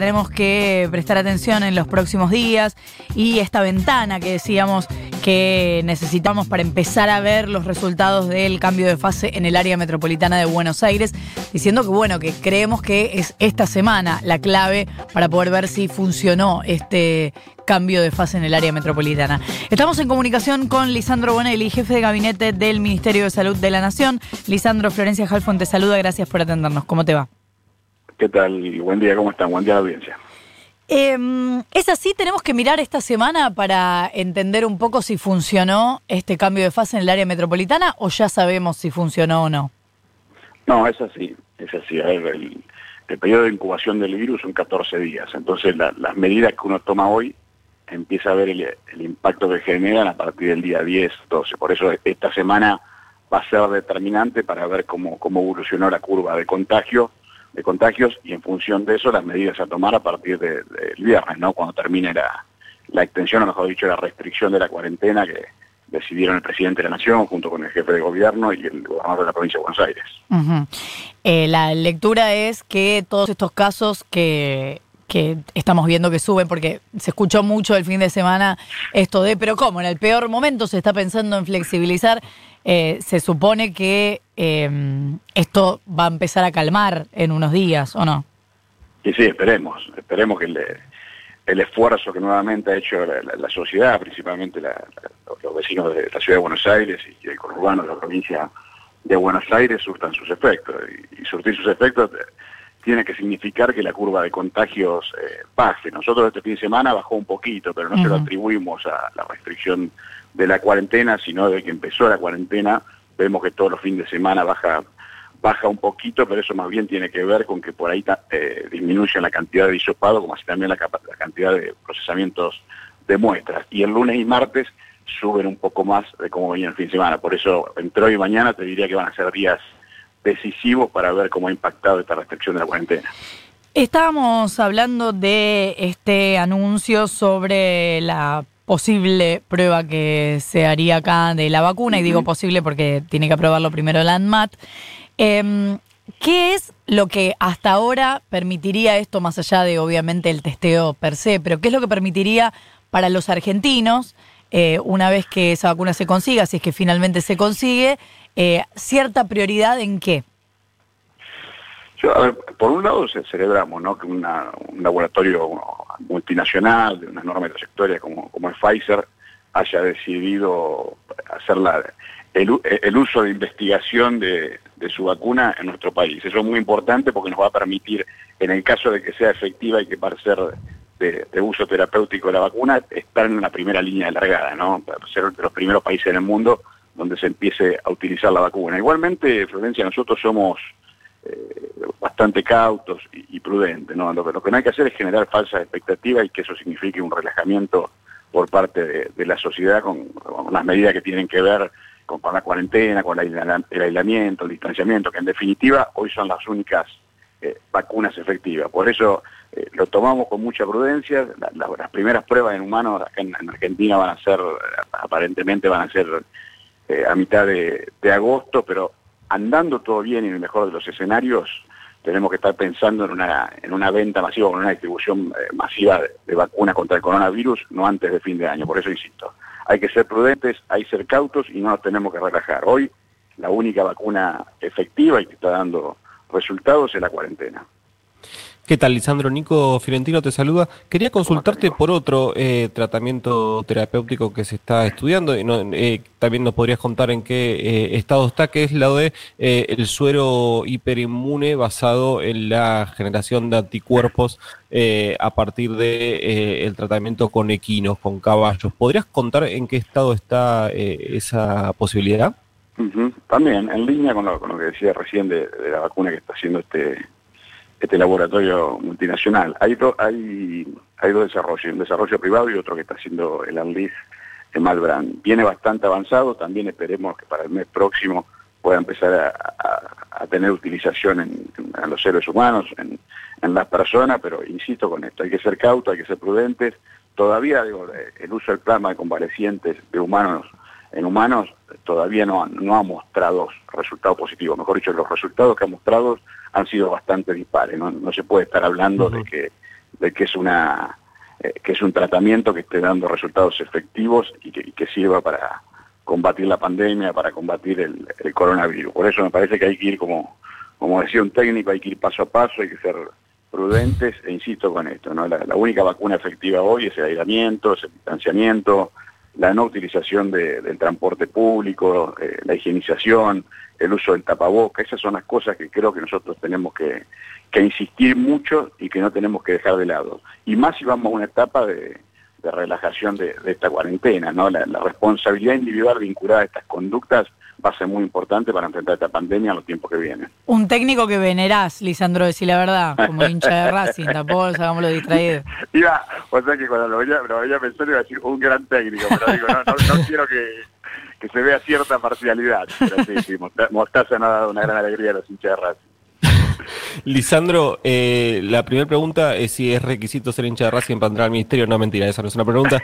tenemos que prestar atención en los próximos días y esta ventana que decíamos que necesitamos para empezar a ver los resultados del cambio de fase en el área metropolitana de Buenos Aires, diciendo que bueno, que creemos que es esta semana la clave para poder ver si funcionó este cambio de fase en el área metropolitana. Estamos en comunicación con Lisandro Bonelli, jefe de gabinete del Ministerio de Salud de la Nación. Lisandro, Florencia Halfon te saluda, gracias por atendernos. ¿Cómo te va? ¿Qué tal? Buen día, ¿cómo están? Buen día audiencia. Eh, ¿Es así? ¿Tenemos que mirar esta semana para entender un poco si funcionó este cambio de fase en el área metropolitana o ya sabemos si funcionó o no? No, es así, es así. A ver, el, periodo de incubación del virus son 14 días, entonces las medidas que uno toma hoy empieza a ver el, el, impacto que generan a partir del día 10, 12. Por eso esta semana va a ser determinante para ver cómo, cómo evolucionó la curva de contagio de contagios y en función de eso las medidas a tomar a partir del viernes, ¿no? Cuando termine la, la extensión, o mejor dicho, la restricción de la cuarentena que decidieron el presidente de la Nación junto con el jefe de gobierno y el gobernador de la provincia de Buenos Aires. Eh, la lectura es que todos estos casos que que estamos viendo que suben, porque se escuchó mucho el fin de semana esto de, pero ¿cómo? En el peor momento se está pensando en flexibilizar. Eh, se supone que eh, esto va a empezar a calmar en unos días, ¿o no? Sí, sí, esperemos. Esperemos que el, esfuerzo que nuevamente ha hecho la, sociedad, principalmente los vecinos de la ciudad de Buenos Aires y el conurbano de la provincia de Buenos Aires, surtan sus efectos. Y, y surtir sus efectos tiene que significar que la curva de contagios eh, baje. Nosotros este fin de semana bajó un poquito, pero no se lo atribuimos a la restricción de la cuarentena, sino de que empezó la cuarentena, vemos que todos los fines de semana baja baja un poquito, pero eso más bien tiene que ver con que por ahí eh, disminuye la cantidad de hisopado, como así también la, la cantidad de procesamientos de muestras. Y el lunes y martes suben un poco más de cómo venía el fin de semana. Por eso entre hoy y mañana te diría que van a ser días decisivos para ver cómo ha impactado esta restricción de la cuarentena. Estábamos hablando de este anuncio sobre la posible prueba que se haría acá de la vacuna, y digo posible porque tiene que aprobarlo primero la ANMAT. Em, ¿Qué es lo que hasta ahora permitiría esto, más allá de obviamente el testeo per se, pero qué es lo que permitiría para los argentinos, eh, una vez que esa vacuna se consiga, si es que finalmente se consigue, eh, cierta prioridad en qué? Por un lado celebramos que un laboratorio multinacional de una enorme trayectoria como, como es Pfizer haya decidido hacer el, uso de investigación de, su vacuna en nuestro país. Eso es muy importante porque nos va a permitir, en el caso de que sea efectiva y que para ser de, uso terapéutico la vacuna, estar en la primera línea de largada, ¿no? Para ser de los primeros países en el mundo donde se empiece a utilizar la vacuna. Igualmente, Florencia, nosotros somos eh, bastante cautos y, prudentes, ¿no? Lo, que no hay que hacer es generar falsas expectativas y que eso signifique un relajamiento por parte de, la sociedad con, las medidas que tienen que ver con, la cuarentena, con el aislamiento, el distanciamiento, que en definitiva hoy son las únicas eh, vacunas efectivas. Por eso eh, lo tomamos con mucha prudencia. las primeras pruebas en humanos acá en, Argentina van a ser, aparentemente van a ser eh, a mitad de, agosto, pero andando todo bien y en el mejor de los escenarios, tenemos que estar pensando en una, en una venta masiva, en una distribución eh, masiva de, vacuna contra el coronavirus, no antes de fin de año. Por eso insisto, hay que ser prudentes, hay que ser cautos y no nos tenemos que relajar. Hoy la única vacuna efectiva y que está dando resultados es la cuarentena. ¿Qué tal, Lisandro? Nico Fiorentino te saluda. Quería consultarte por otro eh, tratamiento terapéutico que se está estudiando. Eh, también nos podrías contar en qué eh, estado está, que es la de el suero hiperinmune basado en la generación de anticuerpos a partir de el tratamiento con equinos, con caballos. ¿Podrías contar en qué estado está esa posibilidad? También, en línea con lo, que decía recién de la vacuna que está haciendo este este laboratorio multinacional. Hay, hay, hay dos desarrollos, un desarrollo privado y otro que está haciendo el ANLIS en Malbrand. Viene bastante avanzado, también esperemos que para el mes próximo pueda empezar a, tener utilización en, los seres humanos, en, las personas, pero insisto con esto, hay que ser cautos, hay que ser prudentes. Todavía digo, el uso del plasma de convalecientes de humanos en humanos todavía no, no ha mostrado resultados positivos. Mejor dicho, los resultados que ha mostrado han sido bastante dispares. No, se puede estar hablando de que de que es una eh, que es un tratamiento que esté dando resultados efectivos y que, sirva para combatir la pandemia, para combatir el, coronavirus. Por eso me parece que hay que ir, como, como decía un técnico, hay que ir paso a paso, hay que ser prudentes, e insisto con esto, ¿no? la, única vacuna efectiva hoy es el aislamiento, es el distanciamiento, la no utilización del transporte público, eh, la higienización, el uso del tapaboca, esas son las cosas que creo que nosotros tenemos que, insistir mucho y que no tenemos que dejar de lado. Y más si vamos a una etapa de, relajación de, esta cuarentena, ¿no? La, responsabilidad individual vinculada a estas conductas va a ser muy importante para enfrentar esta pandemia en los tiempos que vienen. Un técnico que venerás, Lisandro, decir la verdad, como hincha de Racing, tampoco hagámoslo distraído. Iba, o sea que cuando lo veía, lo veía pensar iba a decir un gran técnico, pero digo, no, no, quiero que, que, se vea cierta parcialidad. Pero sí, sí, Mostaza no ha dado una gran alegría a los hinchas de Racing. Lisandro, eh, la primera pregunta es si es requisito ser hincha de Racing para entrar al ministerio. No, mentira, esa no es una pregunta.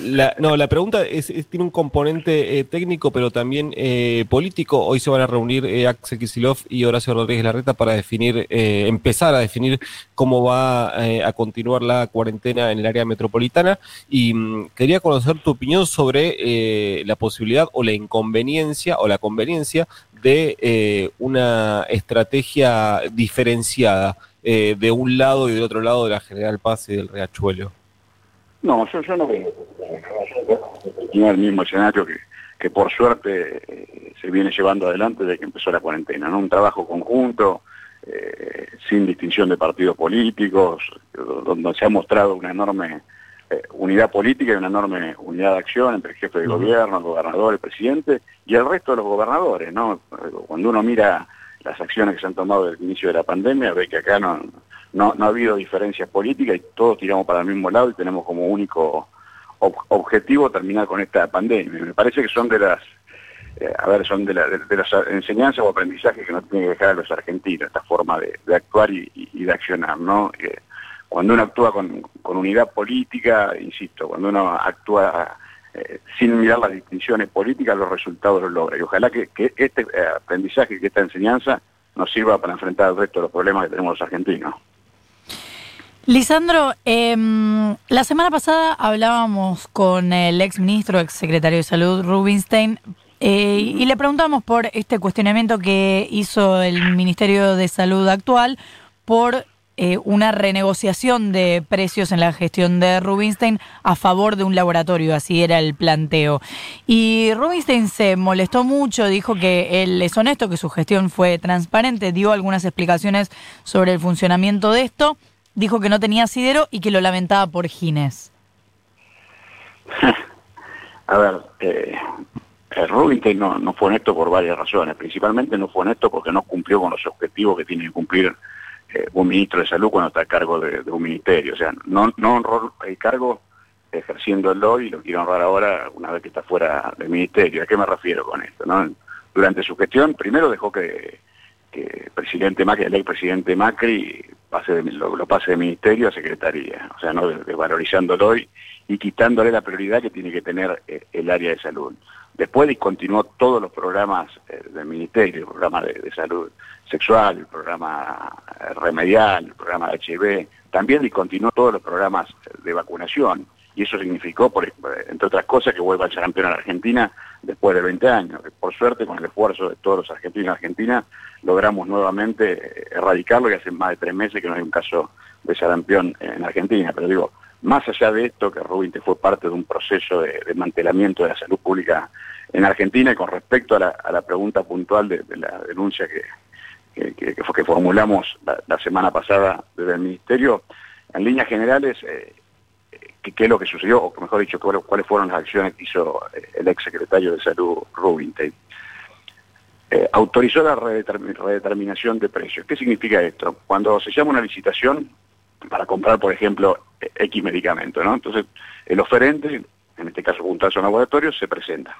La, no, la pregunta es, tiene un componente eh, técnico, pero también eh, político. Hoy se van a reunir Axel Kisilov y Horacio Rodríguez Larreta para definir, empezar a definir cómo va a continuar la cuarentena en el área metropolitana. Y mm, quería conocer tu opinión sobre la posibilidad o la inconveniencia o la conveniencia de eh, una estrategia diferenciada eh, de un lado y de otro lado de la General Paz y del Riachuelo? No, yo, yo no veo. el mismo escenario que, que por suerte eh, se viene llevando adelante desde que empezó la cuarentena, ¿no? Un trabajo conjunto, sin distinción de partidos políticos, donde se ha mostrado una enorme eh, unidad política y una enorme unidad de acción entre el jefe de gobierno, el gobernador, el presidente y el resto de los gobernadores, ¿no? Cuando uno mira las acciones que se han tomado desde el inicio de la pandemia, ve que acá no, no, ha habido diferencias políticas y todos tiramos para el mismo lado y tenemos como único objetivo terminar con esta pandemia. Me parece que son de las eh, a ver, son de, las enseñanzas o aprendizajes que no tienen que dejar a los argentinos, esta forma de, actuar y, de accionar, ¿no? Cuando uno actúa con, unidad política, insisto, cuando uno actúa eh, sin mirar las distinciones políticas, los resultados los logra. Y ojalá que, este eh, aprendizaje, que esta enseñanza nos sirva para enfrentar el resto de los problemas que tenemos los argentinos. Lisandro, em, la semana pasada hablábamos con el ex ministro, ex secretario de Salud, Rubinstein, eh, y le preguntamos por este cuestionamiento que hizo el Ministerio de Salud actual por eh, una renegociación de precios en la gestión de Rubinstein a favor de un laboratorio, así era el planteo. Y Rubinstein se molestó mucho, dijo que él es honesto, que su gestión fue transparente, dio algunas explicaciones sobre el funcionamiento de esto, dijo que no tenía asidero y que lo lamentaba por Gines. A ver, eh, Rubinstein no, no fue honesto por varias razones, principalmente no fue honesto porque no cumplió con los objetivos que tiene que cumplir eh, un ministro de salud cuando está a cargo de, un ministerio. O sea, no, no honró el cargo ejerciéndolo y lo quiere honrar ahora una vez que está fuera del ministerio. ¿A qué me refiero con esto? Durante su gestión, primero dejó que, el presidente Macri, el presidente Macri, pase lo, pase de ministerio a secretaría, o sea, no desvalorizándolo y, y quitándole la prioridad que tiene que tener eh, el área de salud. Después discontinuó todos los programas eh, del Ministerio, el programa de, salud sexual, el programa eh, remedial, el programa de HIV, también discontinuó todos los programas de vacunación. Y eso significó, por, entre otras cosas, que vuelva a ser campeón a la Argentina después de 20 años. Por suerte, con el esfuerzo de todos los argentinos y Argentina, logramos nuevamente eh, erradicarlo y hace más de tres meses que no hay un caso de sarampión en Argentina. Pero digo, más allá de esto, que Rubin fue parte de un proceso de desmantelamiento de la salud pública en Argentina y con respecto a la, pregunta puntual de, la denuncia que, que, que formulamos la, semana pasada desde el Ministerio, en líneas generales, eh, ¿qué, es lo que sucedió? O mejor dicho, cuáles fueron las acciones que hizo eh, el ex secretario de Salud, Rubin eh, autorizó la redeterminación de precios. ¿Qué significa esto? Cuando se llama una licitación, para comprar, por ejemplo, X medicamento, ¿no? Entonces, el oferente, en este caso un un laboratorio, se presenta,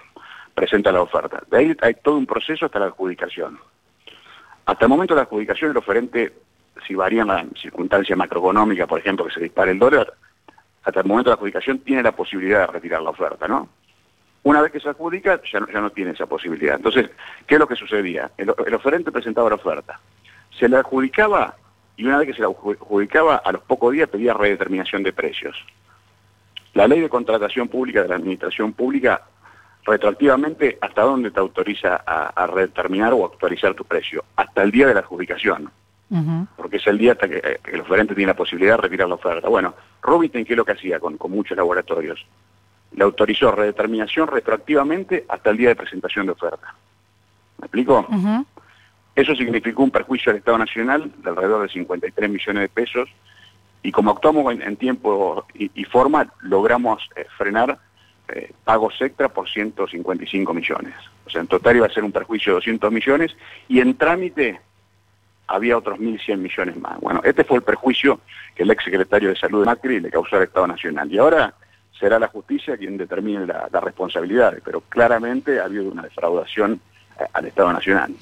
presenta la oferta. De ahí hay todo un proceso hasta la adjudicación. Hasta el momento de la adjudicación, el oferente, si varían las circunstancias macroeconómicas, por ejemplo, que se dispare el dólar, hasta el momento de la adjudicación tiene la posibilidad de retirar la oferta, ¿no? Una vez que se adjudica, ya no, tiene esa posibilidad. Entonces, ¿qué es lo que sucedía? El, el oferente presentaba la oferta. Se la adjudicaba y una vez que se la adjudicaba, a los pocos días pedía redeterminación de precios. La ley de contratación pública de la administración pública, retroactivamente, ¿hasta dónde te autoriza a, redeterminar o actualizar tu precio? Hasta el día de la adjudicación. Porque es el día hasta que, el oferente tiene la posibilidad de retirar la oferta. Bueno, Rubinstein, ¿qué es lo que hacía con, muchos laboratorios? Le autorizó redeterminación retroactivamente hasta el día de presentación de oferta. ¿Me explico? Eso significó un perjuicio al Estado Nacional de alrededor de 53 millones de pesos y como actuamos en, tiempo y, forma, logramos eh, frenar eh, pagos extra por 155 millones. O sea, en total iba a ser un perjuicio de 200 millones y en trámite había otros 1.100 millones más. Bueno, este fue el perjuicio que el ex secretario de Salud de Macri le causó al Estado Nacional. Y ahora será la justicia quien determine la, la responsabilidad, pero claramente ha habido una defraudación eh, al Estado Nacional.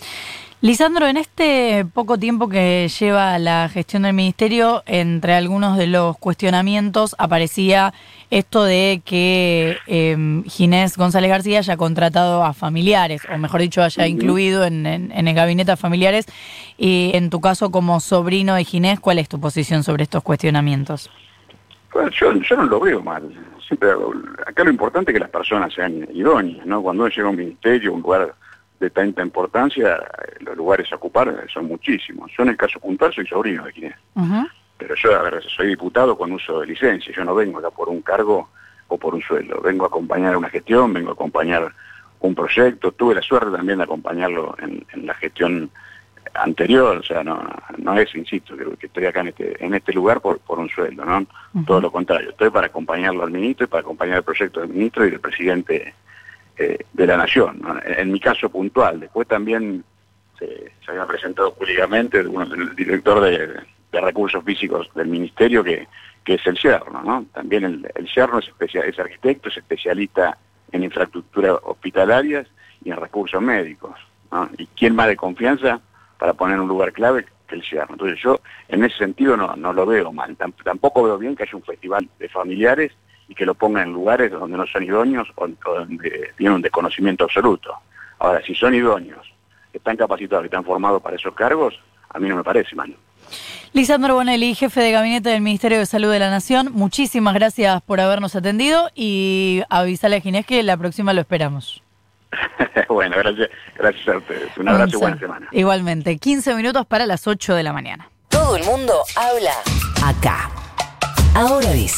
Lisandro, en este poco tiempo que lleva la gestión del ministerio, entre algunos de los cuestionamientos aparecía esto de que eh, Ginés González García haya contratado a familiares, o mejor dicho, haya incluido en, el gabinete a familiares. Y en tu caso, como sobrino de Ginés, ¿cuál es tu posición sobre estos cuestionamientos? Pues yo, yo no lo veo mal. Siempre, acá lo importante es que las personas sean idóneas, ¿no? Cuando uno llega a un ministerio, un lugar de tanta importancia, los lugares a ocupar son muchísimos. Yo en el caso puntual soy sobrino de Ginés. Pero yo, a ver, soy diputado con uso de licencia. Yo no vengo acá por un cargo o por un sueldo. Vengo a acompañar una gestión, vengo a acompañar un proyecto. Tuve la suerte también de acompañarlo en, la gestión anterior, o sea, no, no es, insisto, que, que estoy acá en este, en este lugar por, por un sueldo, ¿no? Todo lo contrario, estoy para acompañarlo al ministro y para acompañar el proyecto del ministro y del presidente eh, de la Nación. En, mi caso puntual, después también se, había presentado públicamente el director de, recursos físicos del Ministerio, que, que es el Yerno. ¿no? También el, el Yerno es, es arquitecto, es especialista en infraestructura hospitalarias y en recursos médicos. ¿Y quién más de confianza para poner un lugar clave que el Yerno? Entonces yo en ese sentido no, no lo veo mal. Tampoco veo bien que haya un festival de familiares y que lo pongan en lugares donde no son idóneos o, donde tienen un desconocimiento absoluto. Ahora, si son idóneos, están capacitados, están formados para esos cargos, a mí no me parece, mano. Lisandro Bonelli, jefe de gabinete del Ministerio de Salud de la Nación, muchísimas gracias por habernos atendido y avisale a Ginés que la próxima lo esperamos. bueno, gracias, gracias a ustedes. Un abrazo y buena semana. Igualmente, 15 minutos para las 8 de la mañana. Todo el mundo habla acá. Ahora dice.